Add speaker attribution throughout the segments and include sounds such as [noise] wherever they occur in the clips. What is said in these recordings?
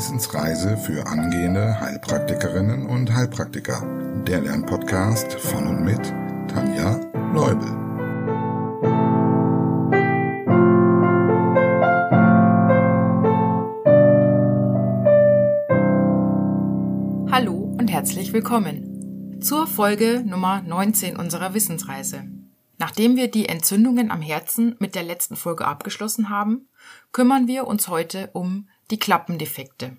Speaker 1: Wissensreise für angehende Heilpraktikerinnen und Heilpraktiker. Der Lernpodcast von und mit Tanja Leubel.
Speaker 2: Hallo und herzlich willkommen zur Folge Nummer 19 unserer Wissensreise. Nachdem wir die Entzündungen am Herzen mit der letzten Folge abgeschlossen haben, kümmern wir uns heute um die Klappendefekte.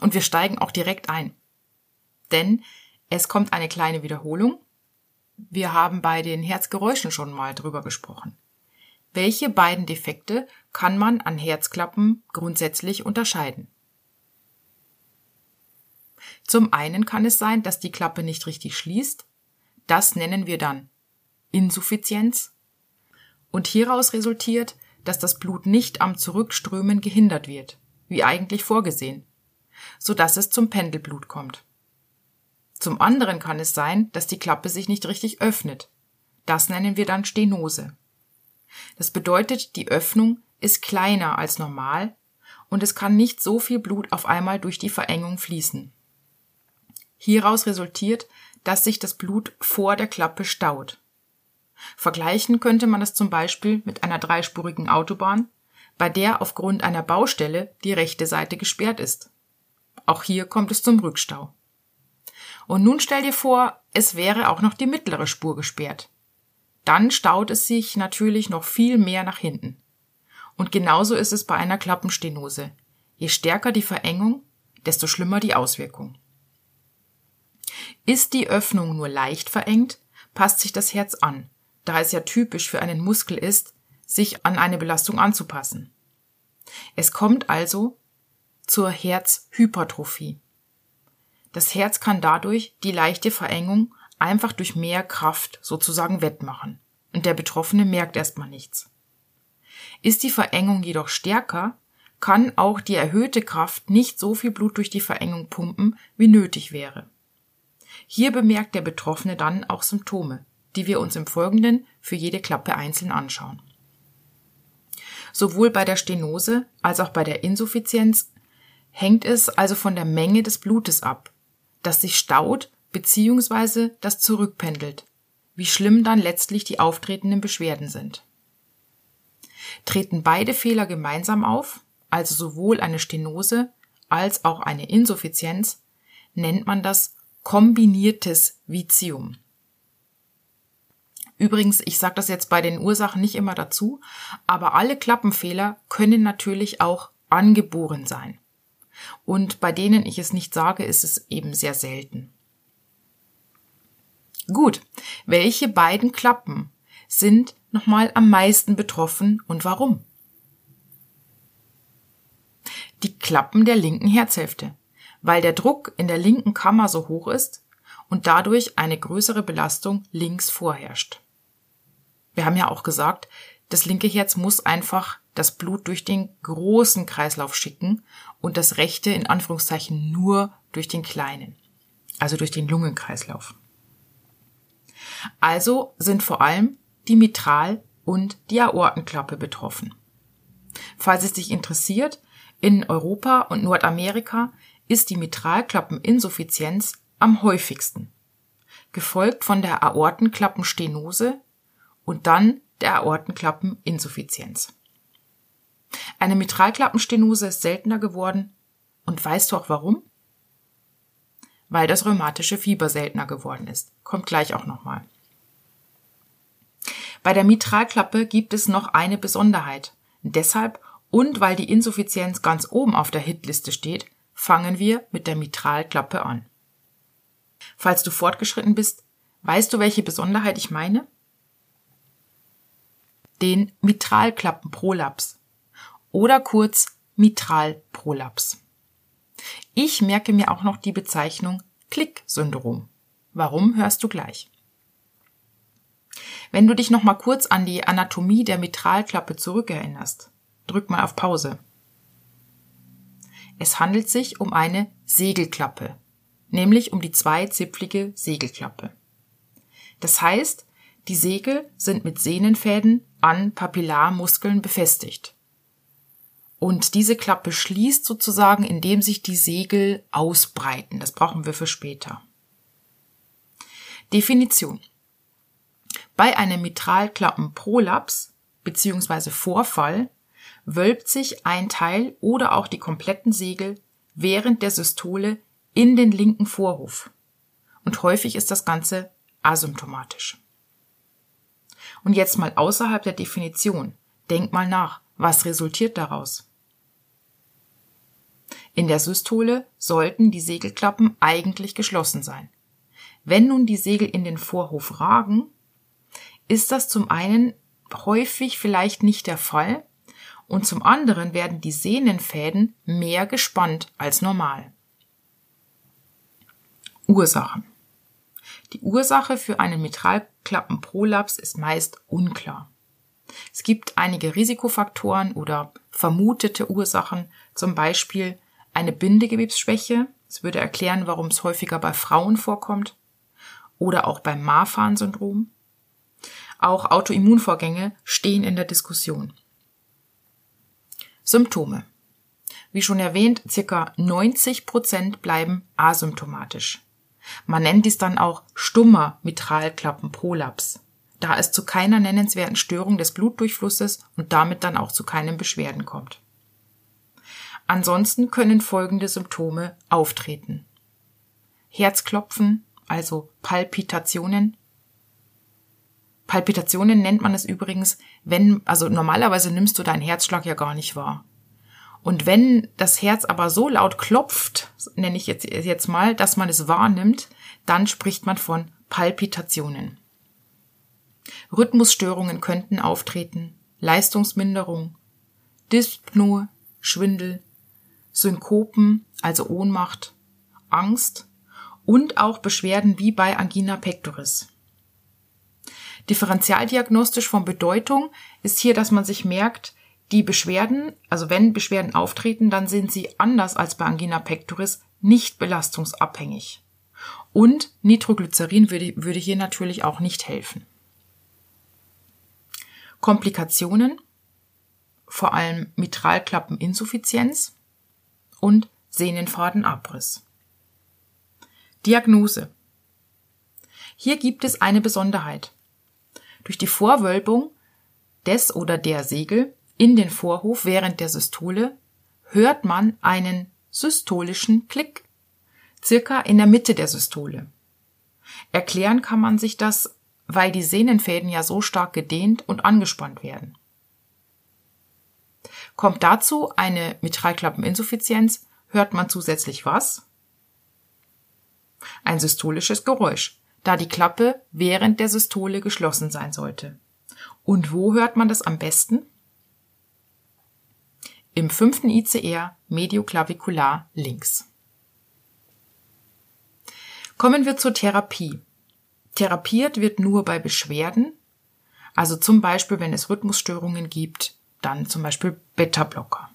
Speaker 2: Und wir steigen auch direkt ein. Denn es kommt eine kleine Wiederholung. Wir haben bei den Herzgeräuschen schon mal drüber gesprochen. Welche beiden Defekte kann man an Herzklappen grundsätzlich unterscheiden? Zum einen kann es sein, dass die Klappe nicht richtig schließt. Das nennen wir dann Insuffizienz. Und hieraus resultiert, dass das Blut nicht am Zurückströmen gehindert wird wie eigentlich vorgesehen, so dass es zum Pendelblut kommt. Zum anderen kann es sein, dass die Klappe sich nicht richtig öffnet. Das nennen wir dann Stenose. Das bedeutet, die Öffnung ist kleiner als normal und es kann nicht so viel Blut auf einmal durch die Verengung fließen. Hieraus resultiert, dass sich das Blut vor der Klappe staut. Vergleichen könnte man das zum Beispiel mit einer dreispurigen Autobahn, bei der aufgrund einer Baustelle die rechte Seite gesperrt ist. Auch hier kommt es zum Rückstau. Und nun stell dir vor, es wäre auch noch die mittlere Spur gesperrt. Dann staut es sich natürlich noch viel mehr nach hinten. Und genauso ist es bei einer Klappenstenose. Je stärker die Verengung, desto schlimmer die Auswirkung. Ist die Öffnung nur leicht verengt, passt sich das Herz an, da es ja typisch für einen Muskel ist, sich an eine Belastung anzupassen. Es kommt also zur Herzhypertrophie. Das Herz kann dadurch die leichte Verengung einfach durch mehr Kraft sozusagen wettmachen und der Betroffene merkt erstmal nichts. Ist die Verengung jedoch stärker, kann auch die erhöhte Kraft nicht so viel Blut durch die Verengung pumpen, wie nötig wäre. Hier bemerkt der Betroffene dann auch Symptome, die wir uns im Folgenden für jede Klappe einzeln anschauen. Sowohl bei der Stenose als auch bei der Insuffizienz hängt es also von der Menge des Blutes ab, das sich staut bzw. das zurückpendelt, wie schlimm dann letztlich die auftretenden Beschwerden sind. Treten beide Fehler gemeinsam auf, also sowohl eine Stenose als auch eine Insuffizienz, nennt man das kombiniertes Vitium. Übrigens, ich sage das jetzt bei den Ursachen nicht immer dazu, aber alle Klappenfehler können natürlich auch angeboren sein. Und bei denen ich es nicht sage, ist es eben sehr selten. Gut, welche beiden Klappen sind nochmal am meisten betroffen und warum? Die Klappen der linken Herzhälfte, weil der Druck in der linken Kammer so hoch ist und dadurch eine größere Belastung links vorherrscht. Wir haben ja auch gesagt, das linke Herz muss einfach das Blut durch den großen Kreislauf schicken und das rechte in Anführungszeichen nur durch den kleinen, also durch den Lungenkreislauf. Also sind vor allem die Mitral- und die Aortenklappe betroffen. Falls es dich interessiert, in Europa und Nordamerika ist die Mitralklappeninsuffizienz am häufigsten, gefolgt von der Aortenklappenstenose und dann der Aortenklappeninsuffizienz. Eine Mitralklappenstenose ist seltener geworden. Und weißt du auch warum? Weil das rheumatische Fieber seltener geworden ist. Kommt gleich auch nochmal. Bei der Mitralklappe gibt es noch eine Besonderheit. Deshalb und weil die Insuffizienz ganz oben auf der Hitliste steht, fangen wir mit der Mitralklappe an. Falls du fortgeschritten bist, weißt du, welche Besonderheit ich meine? Den Mitralklappenprolaps oder kurz Mitralprolaps. Ich merke mir auch noch die Bezeichnung Klick-Syndrom. Warum hörst du gleich? Wenn du dich noch mal kurz an die Anatomie der Mitralklappe zurückerinnerst, drück mal auf Pause. Es handelt sich um eine Segelklappe, nämlich um die zweizipflige Segelklappe. Das heißt, die Segel sind mit Sehnenfäden an Papillarmuskeln befestigt. Und diese Klappe schließt sozusagen, indem sich die Segel ausbreiten. Das brauchen wir für später. Definition. Bei einem Mitralklappenprolaps bzw. Vorfall wölbt sich ein Teil oder auch die kompletten Segel während der Systole in den linken Vorhof. Und häufig ist das Ganze asymptomatisch. Und jetzt mal außerhalb der Definition. Denk mal nach. Was resultiert daraus? In der Systole sollten die Segelklappen eigentlich geschlossen sein. Wenn nun die Segel in den Vorhof ragen, ist das zum einen häufig vielleicht nicht der Fall und zum anderen werden die Sehnenfäden mehr gespannt als normal. Ursachen. Die Ursache für einen Mitralklappenprolaps ist meist unklar. Es gibt einige Risikofaktoren oder vermutete Ursachen, zum Beispiel eine Bindegewebsschwäche. Das würde erklären, warum es häufiger bei Frauen vorkommt. Oder auch beim Marfan-Syndrom. Auch Autoimmunvorgänge stehen in der Diskussion. Symptome. Wie schon erwähnt, circa 90 Prozent bleiben asymptomatisch. Man nennt dies dann auch stummer Mitralklappenprolaps, da es zu keiner nennenswerten Störung des Blutdurchflusses und damit dann auch zu keinen Beschwerden kommt. Ansonsten können folgende Symptome auftreten. Herzklopfen, also Palpitationen, Palpitationen nennt man es übrigens, wenn, also normalerweise nimmst du deinen Herzschlag ja gar nicht wahr. Und wenn das Herz aber so laut klopft, nenne ich jetzt, jetzt mal, dass man es wahrnimmt, dann spricht man von Palpitationen. Rhythmusstörungen könnten auftreten, Leistungsminderung, Dyspnoe, Schwindel, Synkopen, also Ohnmacht, Angst und auch Beschwerden wie bei Angina pectoris. Differentialdiagnostisch von Bedeutung ist hier, dass man sich merkt, die Beschwerden, also wenn Beschwerden auftreten, dann sind sie anders als bei Angina pectoris nicht belastungsabhängig. Und Nitroglycerin würde, würde hier natürlich auch nicht helfen. Komplikationen, vor allem Mitralklappeninsuffizienz und Sehnenfadenabriss. Diagnose. Hier gibt es eine Besonderheit. Durch die Vorwölbung des oder der Segel in den Vorhof während der Systole hört man einen systolischen Klick, circa in der Mitte der Systole. Erklären kann man sich das, weil die Sehnenfäden ja so stark gedehnt und angespannt werden. Kommt dazu eine Mitralklappeninsuffizienz, hört man zusätzlich was? Ein systolisches Geräusch da die Klappe während der Systole geschlossen sein sollte. Und wo hört man das am besten? Im fünften ICR medioclavicular links. Kommen wir zur Therapie. Therapiert wird nur bei Beschwerden, also zum Beispiel, wenn es Rhythmusstörungen gibt, dann zum Beispiel Beta-Blocker.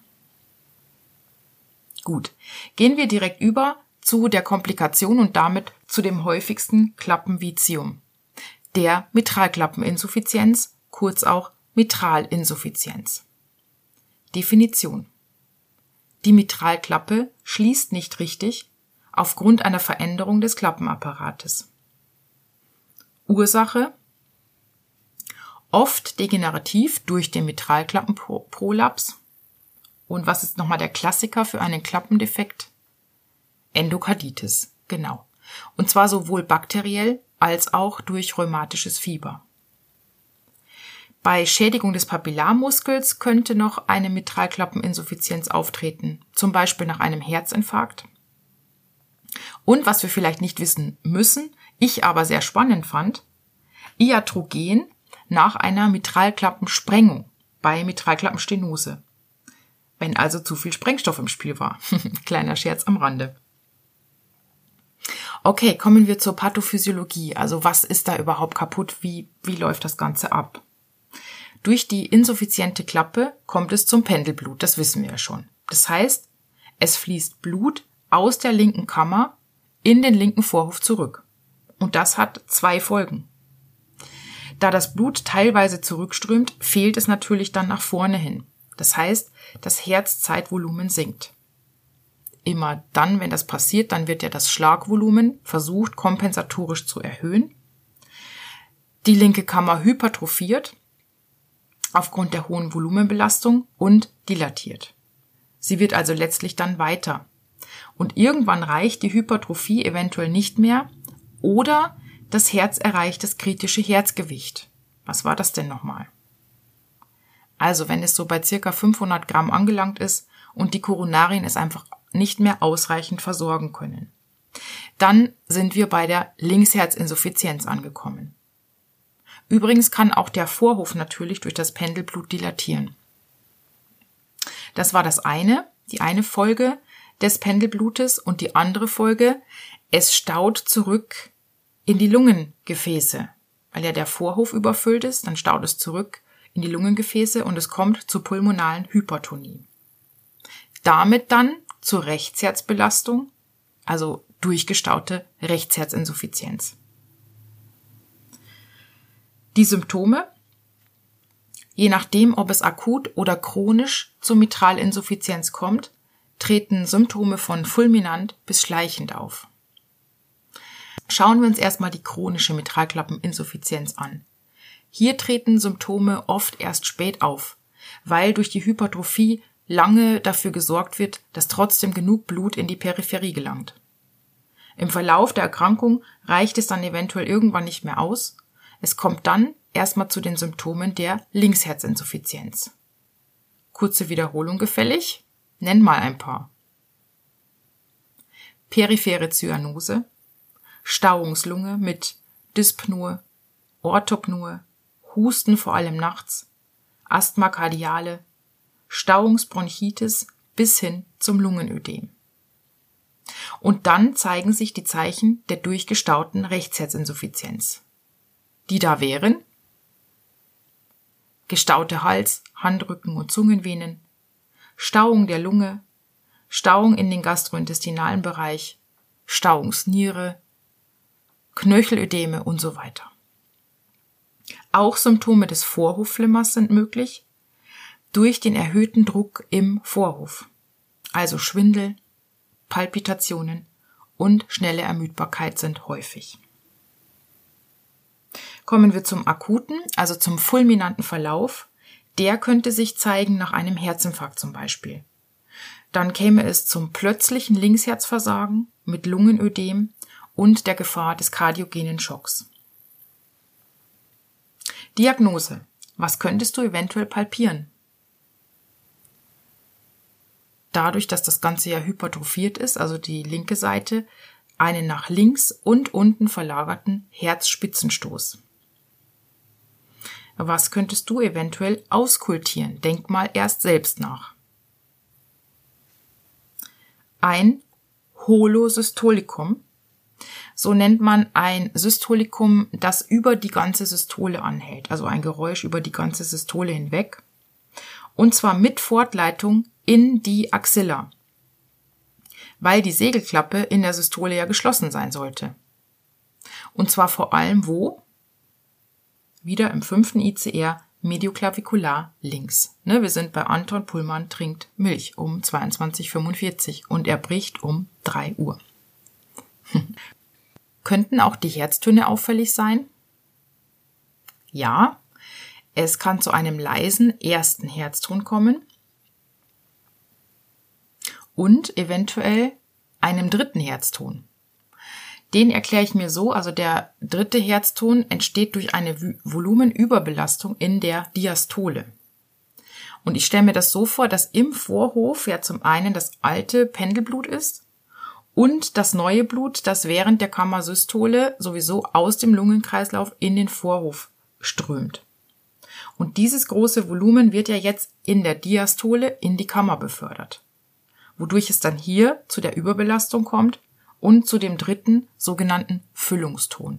Speaker 2: Gut, gehen wir direkt über zu der Komplikation und damit zu dem häufigsten Klappenvizium, der Mitralklappeninsuffizienz, kurz auch Mitralinsuffizienz. Definition. Die Mitralklappe schließt nicht richtig aufgrund einer Veränderung des Klappenapparates. Ursache oft degenerativ durch den Mitralklappenprolaps. Und was ist nochmal der Klassiker für einen Klappendefekt? Endokarditis, genau. Und zwar sowohl bakteriell als auch durch rheumatisches Fieber. Bei Schädigung des Papillarmuskels könnte noch eine Mitralklappeninsuffizienz auftreten, zum Beispiel nach einem Herzinfarkt. Und was wir vielleicht nicht wissen müssen, ich aber sehr spannend fand, Iatrogen nach einer Mitralklappensprengung bei Mitralklappenstenose. Wenn also zu viel Sprengstoff im Spiel war. [laughs] Kleiner Scherz am Rande. Okay, kommen wir zur Pathophysiologie. Also was ist da überhaupt kaputt? Wie, wie läuft das Ganze ab? Durch die insuffiziente Klappe kommt es zum Pendelblut, das wissen wir ja schon. Das heißt, es fließt Blut aus der linken Kammer in den linken Vorhof zurück. Und das hat zwei Folgen. Da das Blut teilweise zurückströmt, fehlt es natürlich dann nach vorne hin. Das heißt, das Herzzeitvolumen sinkt. Immer dann, wenn das passiert, dann wird ja das Schlagvolumen versucht kompensatorisch zu erhöhen. Die linke Kammer hypertrophiert aufgrund der hohen Volumenbelastung und dilatiert. Sie wird also letztlich dann weiter. Und irgendwann reicht die Hypertrophie eventuell nicht mehr oder das Herz erreicht das kritische Herzgewicht. Was war das denn nochmal? Also wenn es so bei circa 500 Gramm angelangt ist und die Koronarien es einfach nicht mehr ausreichend versorgen können. Dann sind wir bei der Linksherzinsuffizienz angekommen. Übrigens kann auch der Vorhof natürlich durch das Pendelblut dilatieren. Das war das eine, die eine Folge des Pendelblutes und die andere Folge, es staut zurück in die Lungengefäße. Weil ja der Vorhof überfüllt ist, dann staut es zurück in die Lungengefäße und es kommt zur pulmonalen Hypertonie. Damit dann zur Rechtsherzbelastung, also durchgestaute Rechtsherzinsuffizienz. Die Symptome, je nachdem, ob es akut oder chronisch zur Mitralinsuffizienz kommt, treten Symptome von fulminant bis schleichend auf. Schauen wir uns erstmal die chronische Mitralklappeninsuffizienz an. Hier treten Symptome oft erst spät auf, weil durch die Hypertrophie lange dafür gesorgt wird, dass trotzdem genug Blut in die Peripherie gelangt. Im Verlauf der Erkrankung reicht es dann eventuell irgendwann nicht mehr aus. Es kommt dann erstmal zu den Symptomen der Linksherzinsuffizienz. Kurze Wiederholung gefällig? Nenn mal ein paar. Periphere Zyanose, Stauungslunge mit Dyspnoe, Orthopnoe, Husten vor allem nachts, Asthma kardiale, Stauungsbronchitis bis hin zum Lungenödem. Und dann zeigen sich die Zeichen der durchgestauten Rechtsherzinsuffizienz. Die da wären. Gestaute Hals, Handrücken und Zungenvenen, Stauung der Lunge, Stauung in den gastrointestinalen Bereich, Stauungsniere, Knöchelödeme und so weiter. Auch Symptome des Vorhofflimmers sind möglich. Durch den erhöhten Druck im Vorhof, also Schwindel, Palpitationen und schnelle Ermüdbarkeit sind häufig. Kommen wir zum akuten, also zum fulminanten Verlauf. Der könnte sich zeigen nach einem Herzinfarkt zum Beispiel. Dann käme es zum plötzlichen Linksherzversagen mit Lungenödem und der Gefahr des kardiogenen Schocks. Diagnose. Was könntest du eventuell palpieren? Dadurch, dass das Ganze ja hypertrophiert ist, also die linke Seite, einen nach links und unten verlagerten Herzspitzenstoß. Was könntest du eventuell auskultieren? Denk mal erst selbst nach. Ein Holosystolikum so nennt man ein Systolikum, das über die ganze Systole anhält, also ein Geräusch über die ganze Systole hinweg. Und zwar mit Fortleitung in die Axilla, weil die Segelklappe in der Systole ja geschlossen sein sollte. Und zwar vor allem wo? Wieder im fünften ICR medioklavikular links. Ne, wir sind bei Anton Pullmann trinkt Milch um 22.45 und er bricht um 3 Uhr. [laughs] Könnten auch die Herztöne auffällig sein? Ja, es kann zu einem leisen ersten Herzton kommen und eventuell einem dritten Herzton. Den erkläre ich mir so, also der dritte Herzton entsteht durch eine Volumenüberbelastung in der Diastole. Und ich stelle mir das so vor, dass im Vorhof ja zum einen das alte Pendelblut ist und das neue Blut, das während der Kammersystole sowieso aus dem Lungenkreislauf in den Vorhof strömt. Und dieses große Volumen wird ja jetzt in der Diastole in die Kammer befördert, wodurch es dann hier zu der Überbelastung kommt und zu dem dritten sogenannten Füllungston.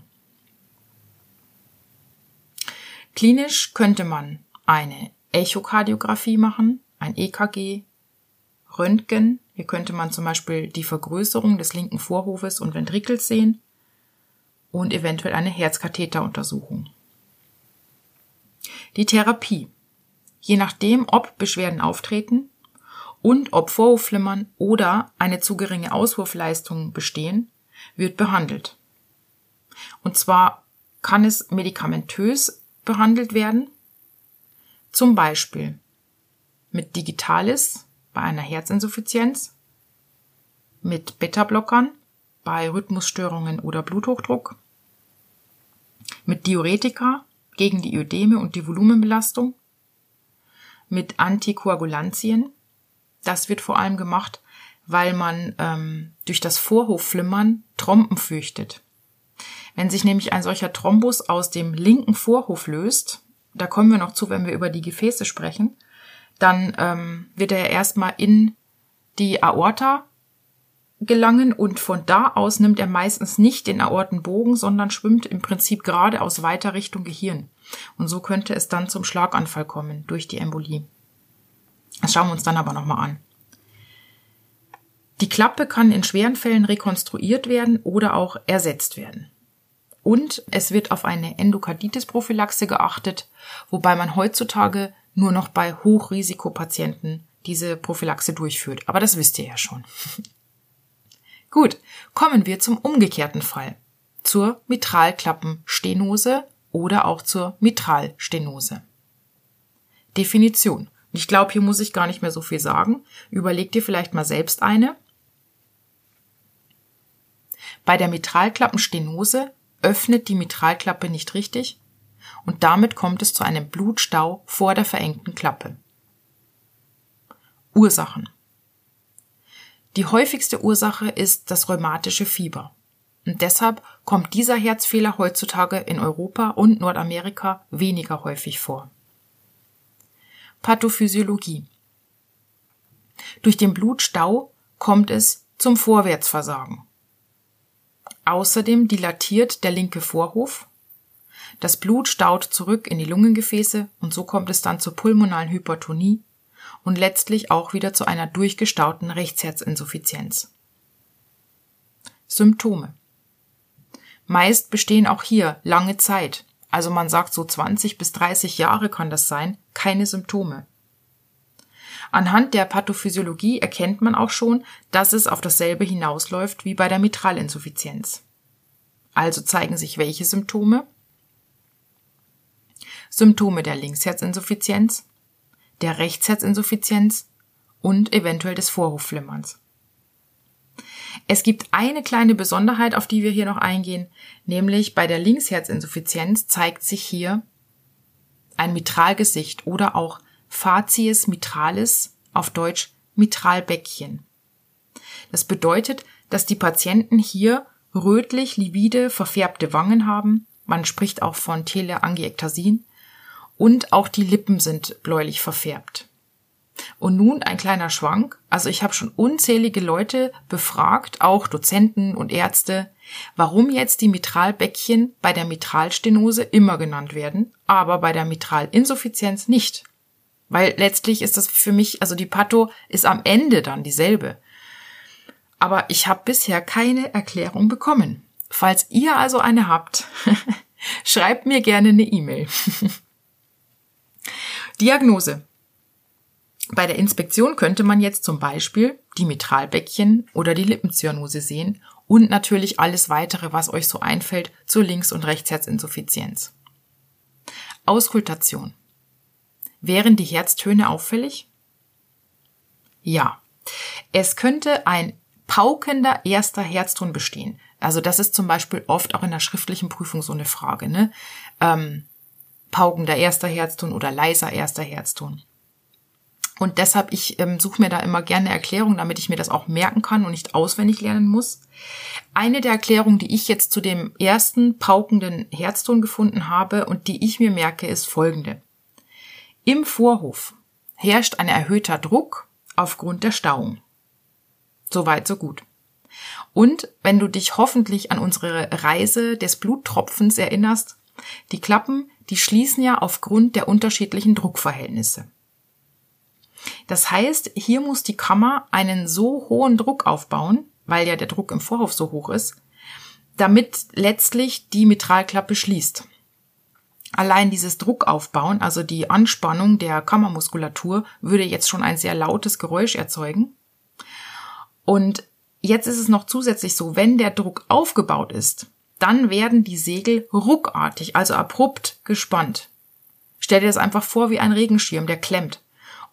Speaker 2: Klinisch könnte man eine Echokardiographie machen, ein EKG, Röntgen hier könnte man zum Beispiel die Vergrößerung des linken Vorhofes und Ventrikels sehen und eventuell eine Herzkatheteruntersuchung. Die Therapie. je nachdem, ob Beschwerden auftreten und ob Vorhofflimmern oder eine zu geringe Auswurfleistung bestehen, wird behandelt. Und zwar kann es medikamentös behandelt werden, zum Beispiel mit Digitalis bei einer Herzinsuffizienz, mit Beta-Blockern bei Rhythmusstörungen oder Bluthochdruck, mit Diuretika gegen die Ödeme und die Volumenbelastung, mit Antikoagulantien. Das wird vor allem gemacht, weil man ähm, durch das Vorhofflimmern Trompen fürchtet. Wenn sich nämlich ein solcher Thrombus aus dem linken Vorhof löst, da kommen wir noch zu, wenn wir über die Gefäße sprechen, dann ähm, wird er erstmal in die Aorta gelangen und von da aus nimmt er meistens nicht den Aortenbogen, sondern schwimmt im Prinzip geradeaus weiter Richtung Gehirn. Und so könnte es dann zum Schlaganfall kommen durch die Embolie. Das schauen wir uns dann aber nochmal an. Die Klappe kann in schweren Fällen rekonstruiert werden oder auch ersetzt werden. Und es wird auf eine Endokarditis-Prophylaxe geachtet, wobei man heutzutage nur noch bei Hochrisikopatienten diese Prophylaxe durchführt. Aber das wisst ihr ja schon. [laughs] Gut, kommen wir zum umgekehrten Fall. Zur Mitralklappenstenose oder auch zur Mitralstenose. Definition. Ich glaube, hier muss ich gar nicht mehr so viel sagen. Überleg dir vielleicht mal selbst eine. Bei der Mitralklappenstenose öffnet die Mitralklappe nicht richtig und damit kommt es zu einem Blutstau vor der verengten Klappe. Ursachen. Die häufigste Ursache ist das rheumatische Fieber. Und deshalb kommt dieser Herzfehler heutzutage in Europa und Nordamerika weniger häufig vor. Pathophysiologie. Durch den Blutstau kommt es zum Vorwärtsversagen. Außerdem dilatiert der linke Vorhof. Das Blut staut zurück in die Lungengefäße und so kommt es dann zur pulmonalen Hypertonie und letztlich auch wieder zu einer durchgestauten Rechtsherzinsuffizienz. Symptome. Meist bestehen auch hier lange Zeit, also man sagt so 20 bis 30 Jahre kann das sein, keine Symptome. Anhand der Pathophysiologie erkennt man auch schon, dass es auf dasselbe hinausläuft wie bei der Mitralinsuffizienz. Also zeigen sich welche Symptome? Symptome der Linksherzinsuffizienz, der Rechtsherzinsuffizienz und eventuell des Vorhofflimmerns. Es gibt eine kleine Besonderheit, auf die wir hier noch eingehen, nämlich bei der Linksherzinsuffizienz zeigt sich hier ein Mitralgesicht oder auch Facies mitralis, auf Deutsch Mitralbäckchen. Das bedeutet, dass die Patienten hier rötlich livide verfärbte Wangen haben, man spricht auch von Teleangiektasin, und auch die Lippen sind bläulich verfärbt. Und nun ein kleiner Schwank. Also ich habe schon unzählige Leute befragt, auch Dozenten und Ärzte, warum jetzt die Mitralbäckchen bei der Mitralstenose immer genannt werden, aber bei der Mitralinsuffizienz nicht. Weil letztlich ist das für mich, also die Patho ist am Ende dann dieselbe. Aber ich habe bisher keine Erklärung bekommen. Falls ihr also eine habt, [laughs] schreibt mir gerne eine E-Mail. [laughs] Diagnose. Bei der Inspektion könnte man jetzt zum Beispiel die Mitralbäckchen oder die Lippenzyanose sehen und natürlich alles weitere, was euch so einfällt zur Links- und Rechtsherzinsuffizienz. Auskultation. Wären die Herztöne auffällig? Ja. Es könnte ein paukender erster Herzton bestehen. Also das ist zum Beispiel oft auch in der schriftlichen Prüfung so eine Frage. Ne? Ähm, paukender erster Herzton oder leiser erster Herzton. Und deshalb, ich ähm, suche mir da immer gerne Erklärungen, damit ich mir das auch merken kann und nicht auswendig lernen muss. Eine der Erklärungen, die ich jetzt zu dem ersten paukenden Herzton gefunden habe und die ich mir merke, ist folgende. Im Vorhof herrscht ein erhöhter Druck aufgrund der Stauung. Soweit, so gut. Und wenn du dich hoffentlich an unsere Reise des Bluttropfens erinnerst, die Klappen, die schließen ja aufgrund der unterschiedlichen Druckverhältnisse. Das heißt, hier muss die Kammer einen so hohen Druck aufbauen, weil ja der Druck im Vorhof so hoch ist, damit letztlich die Mitralklappe schließt. Allein dieses Druckaufbauen, also die Anspannung der Kammermuskulatur, würde jetzt schon ein sehr lautes Geräusch erzeugen. Und jetzt ist es noch zusätzlich so, wenn der Druck aufgebaut ist, dann werden die Segel ruckartig, also abrupt gespannt. Stell dir das einfach vor wie ein Regenschirm, der klemmt.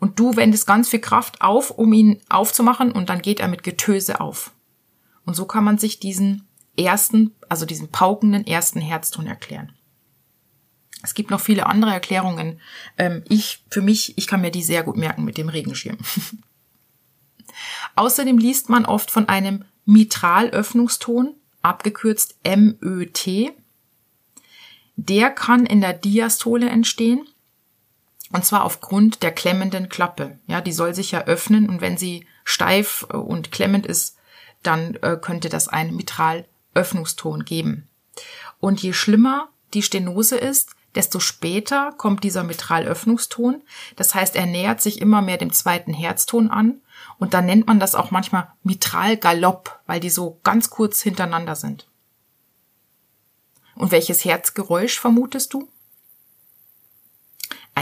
Speaker 2: Und du wendest ganz viel Kraft auf, um ihn aufzumachen, und dann geht er mit Getöse auf. Und so kann man sich diesen ersten, also diesen paukenden ersten Herzton erklären. Es gibt noch viele andere Erklärungen. Ähm, ich, für mich, ich kann mir die sehr gut merken mit dem Regenschirm. [laughs] Außerdem liest man oft von einem Mitralöffnungston, abgekürzt MÖT. Der kann in der Diastole entstehen. Und zwar aufgrund der klemmenden Klappe. Ja, die soll sich ja öffnen und wenn sie steif und klemmend ist, dann äh, könnte das ein Mitralöffnungston geben. Und je schlimmer die Stenose ist, desto später kommt dieser Mitralöffnungston. Das heißt, er nähert sich immer mehr dem zweiten Herzton an. Und dann nennt man das auch manchmal Mitralgalopp, weil die so ganz kurz hintereinander sind. Und welches Herzgeräusch vermutest du?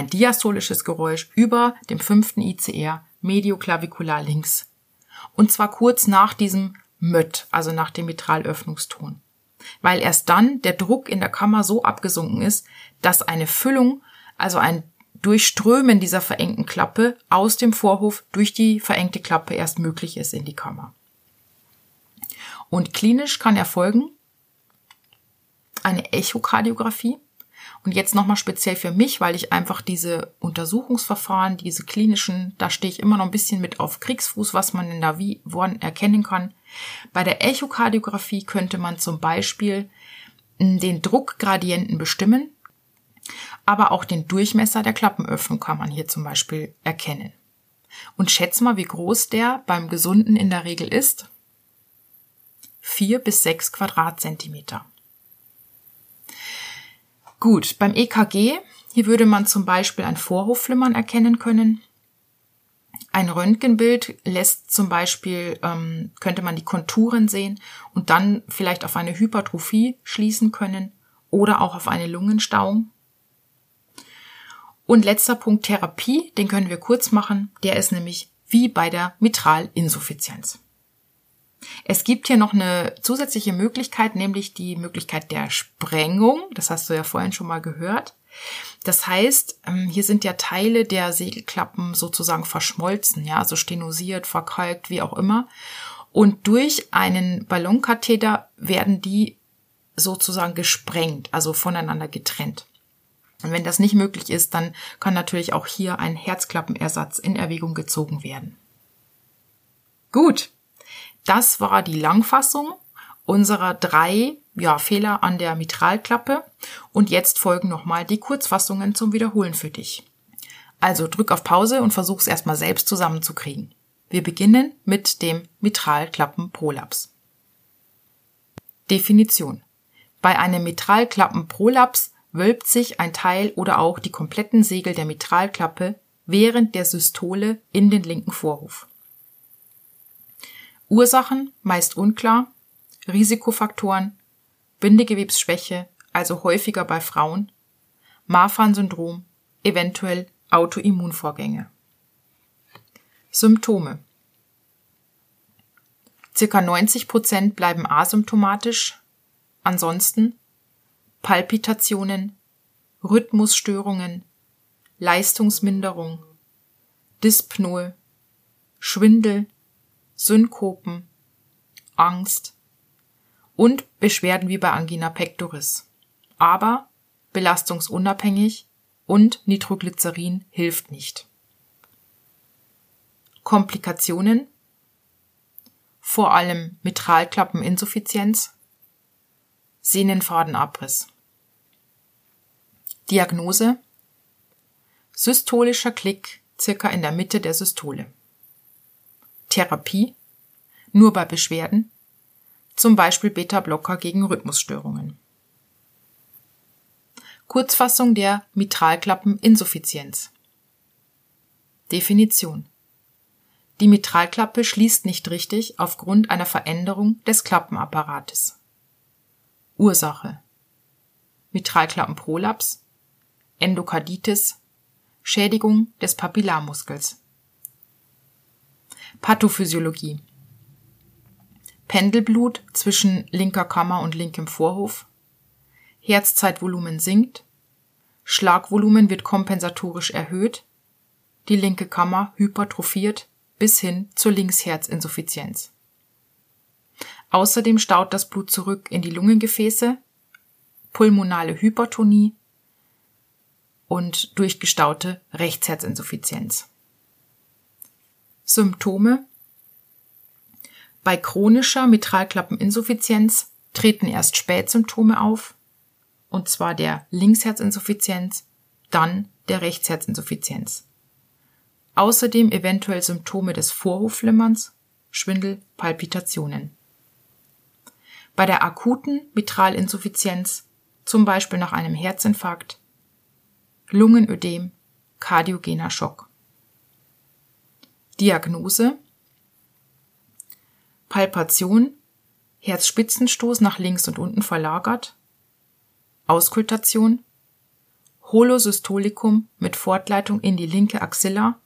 Speaker 2: Ein diastolisches Geräusch über dem fünften ICR medioklavikular links. Und zwar kurz nach diesem Möt, also nach dem Mitralöffnungston weil erst dann der Druck in der Kammer so abgesunken ist, dass eine Füllung, also ein Durchströmen dieser verengten Klappe aus dem Vorhof durch die verengte Klappe erst möglich ist in die Kammer. Und klinisch kann erfolgen eine Echokardiographie, und jetzt nochmal speziell für mich, weil ich einfach diese Untersuchungsverfahren, diese klinischen, da stehe ich immer noch ein bisschen mit auf Kriegsfuß, was man in der wie woran erkennen kann. Bei der Echokardiographie könnte man zum Beispiel hm, den Druckgradienten bestimmen, aber auch den Durchmesser der Klappenöffnung kann man hier zum Beispiel erkennen. Und schätz mal, wie groß der beim Gesunden in der Regel ist. Vier bis sechs Quadratzentimeter. Gut, beim EKG, hier würde man zum Beispiel ein Vorhofflimmern erkennen können. Ein Röntgenbild lässt zum Beispiel, ähm, könnte man die Konturen sehen und dann vielleicht auf eine Hypertrophie schließen können oder auch auf eine Lungenstauung. Und letzter Punkt Therapie, den können wir kurz machen, der ist nämlich wie bei der Mitralinsuffizienz. Es gibt hier noch eine zusätzliche Möglichkeit, nämlich die Möglichkeit der Sprengung. Das hast du ja vorhin schon mal gehört. Das heißt, ähm, hier sind ja Teile der Segelklappen sozusagen verschmolzen, ja, also stenosiert, verkalkt, wie auch immer. Und durch einen Ballonkatheter werden die sozusagen gesprengt, also voneinander getrennt. Und wenn das nicht möglich ist, dann kann natürlich auch hier ein Herzklappenersatz in Erwägung gezogen werden. Gut, das war die Langfassung unserer drei ja, Fehler an der Mitralklappe. Und jetzt folgen nochmal die Kurzfassungen zum Wiederholen für dich. Also drück auf Pause und versuch es erstmal selbst zusammenzukriegen. Wir beginnen mit dem Mitralklappenprolaps. Definition. Bei einem Mitralklappenprolaps wölbt sich ein Teil oder auch die kompletten Segel der Mitralklappe während der Systole in den linken Vorhof. Ursachen meist unklar, Risikofaktoren, Bindegewebsschwäche, also häufiger bei Frauen, Marfan-Syndrom, eventuell Autoimmunvorgänge. Symptome. Circa 90 Prozent bleiben asymptomatisch, ansonsten Palpitationen, Rhythmusstörungen, Leistungsminderung, Dyspnoe, Schwindel, Synkopen, Angst und Beschwerden wie bei Angina pectoris. Aber belastungsunabhängig und Nitroglycerin hilft nicht. Komplikationen vor allem Mitralklappeninsuffizienz, Sehnenfadenabriss. Diagnose Systolischer Klick circa in der Mitte der Systole. Therapie nur bei Beschwerden, zum Beispiel Beta-Blocker gegen Rhythmusstörungen. Kurzfassung der Mitralklappeninsuffizienz. Definition. Die Mitralklappe schließt nicht richtig aufgrund einer Veränderung des Klappenapparates. Ursache. Mitralklappenprolaps, Endokarditis, Schädigung des Papillarmuskels. Pathophysiologie Pendelblut zwischen linker Kammer und linkem Vorhof, Herzzeitvolumen sinkt, Schlagvolumen wird kompensatorisch erhöht, die linke Kammer hypertrophiert bis hin zur Linksherzinsuffizienz. Außerdem staut das Blut zurück in die Lungengefäße, pulmonale Hypertonie und durchgestaute Rechtsherzinsuffizienz. Symptome Bei chronischer Mitralklappeninsuffizienz treten erst Spätsymptome auf, und zwar der Linksherzinsuffizienz, dann der Rechtsherzinsuffizienz. Außerdem eventuell Symptome des Vorhofflimmerns, Schwindel, Palpitationen. Bei der akuten Mitralinsuffizienz, zum Beispiel nach einem Herzinfarkt, Lungenödem, kardiogener Schock. Diagnose. Palpation, Herzspitzenstoß nach links und unten verlagert, Auskultation, Holosystolikum mit Fortleitung in die linke Axilla,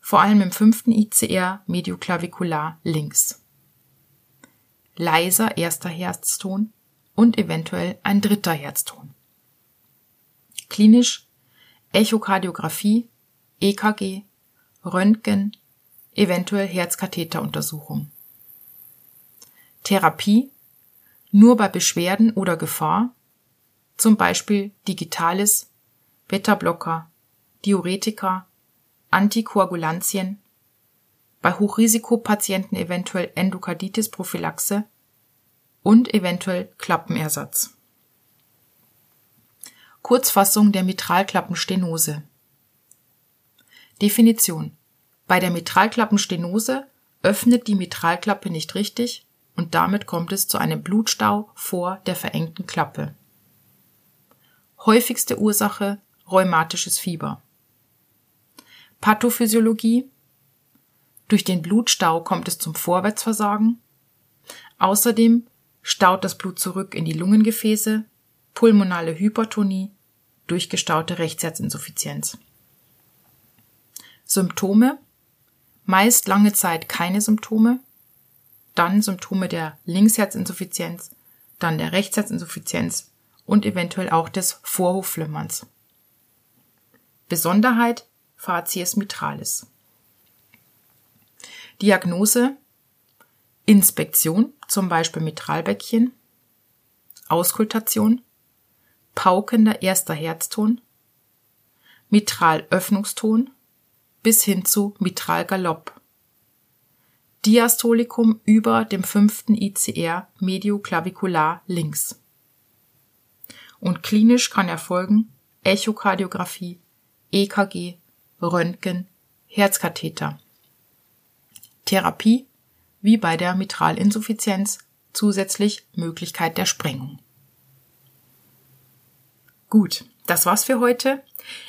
Speaker 2: vor allem im fünften ICR medioclavicular links. Leiser erster Herzton und eventuell ein dritter Herzton. Klinisch. Echokardiographie, EKG, Röntgen, eventuell Herzkatheteruntersuchung. Therapie nur bei Beschwerden oder Gefahr, zum Beispiel Digitalis, Beta-Blocker, Diuretika, Antikoagulantien, bei Hochrisikopatienten eventuell Endokarditis-Prophylaxe und eventuell Klappenersatz. Kurzfassung der Mitralklappenstenose. Definition. Bei der Mitralklappenstenose öffnet die Mitralklappe nicht richtig und damit kommt es zu einem Blutstau vor der verengten Klappe. Häufigste Ursache rheumatisches Fieber. Pathophysiologie. Durch den Blutstau kommt es zum Vorwärtsversagen. Außerdem staut das Blut zurück in die Lungengefäße, pulmonale Hypertonie, durchgestaute Rechtsherzinsuffizienz. Symptome. Meist lange Zeit keine Symptome, dann Symptome der Linksherzinsuffizienz, dann der Rechtsherzinsuffizienz und eventuell auch des Vorhofflimmerns. Besonderheit Facies mitralis. Diagnose Inspektion, zum Beispiel Mitralbäckchen, Auskultation, paukender erster Herzton, Mitralöffnungston bis hin zu Mitralgalopp. Diastolikum über dem fünften ICR medioclavicular links. Und klinisch kann erfolgen Echokardiographie, EKG, Röntgen, Herzkatheter. Therapie wie bei der Mitralinsuffizienz zusätzlich Möglichkeit der Sprengung. Gut, das war's für heute.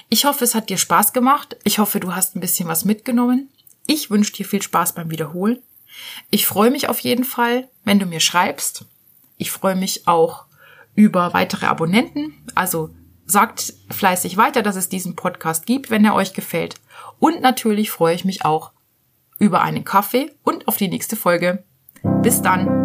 Speaker 2: Ich hoffe, es hat dir Spaß gemacht. Ich hoffe, du hast ein bisschen was mitgenommen. Ich wünsche dir viel Spaß beim Wiederholen. Ich freue mich auf jeden Fall, wenn du mir schreibst. Ich freue mich auch über weitere Abonnenten. Also sagt fleißig weiter, dass es diesen Podcast gibt, wenn er euch gefällt. Und natürlich freue ich mich auch über einen Kaffee und auf die nächste Folge. Bis dann.